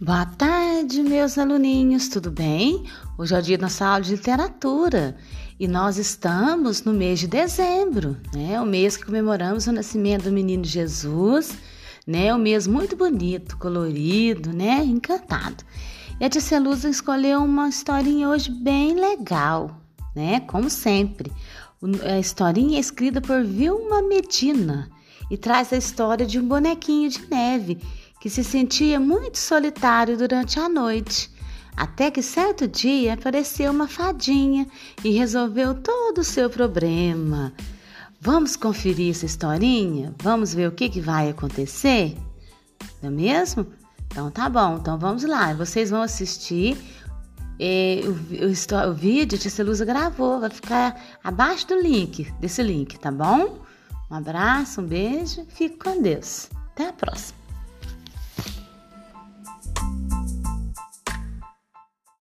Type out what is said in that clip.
Boa tarde, meus aluninhos, tudo bem? Hoje é o dia da nossa aula de literatura e nós estamos no mês de dezembro, né? O mês que comemoramos o nascimento do menino Jesus, né? Um mês muito bonito, colorido, né? Encantado. E a Tia Luza escolheu uma historinha hoje bem legal, né? Como sempre. A historinha é escrita por Vilma Medina e traz a história de um bonequinho de neve que se sentia muito solitário durante a noite, até que certo dia apareceu uma fadinha e resolveu todo o seu problema. Vamos conferir essa historinha? Vamos ver o que, que vai acontecer? Não é mesmo? Então tá bom, então vamos lá. Vocês vão assistir é, o, o, o, vídeo que a Celusa gravou, vai ficar abaixo do link, desse link, tá bom? Um abraço, um beijo, fique com Deus. Até a próxima.